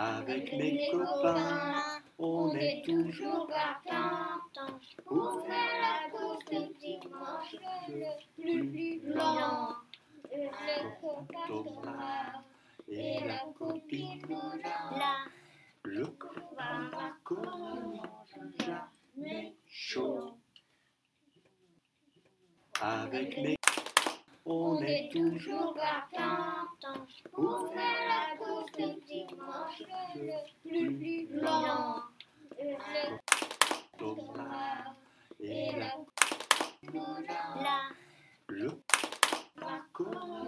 Avec mes copains, on est toujours partants pour faire la course du dimanche le plus blanc. Le copain Thomas et la copine Lola, le copain Marco jamais chaud. Avec mes on est toujours partants pour le plus, plus blanc, le noir et la couleur, le la couleur.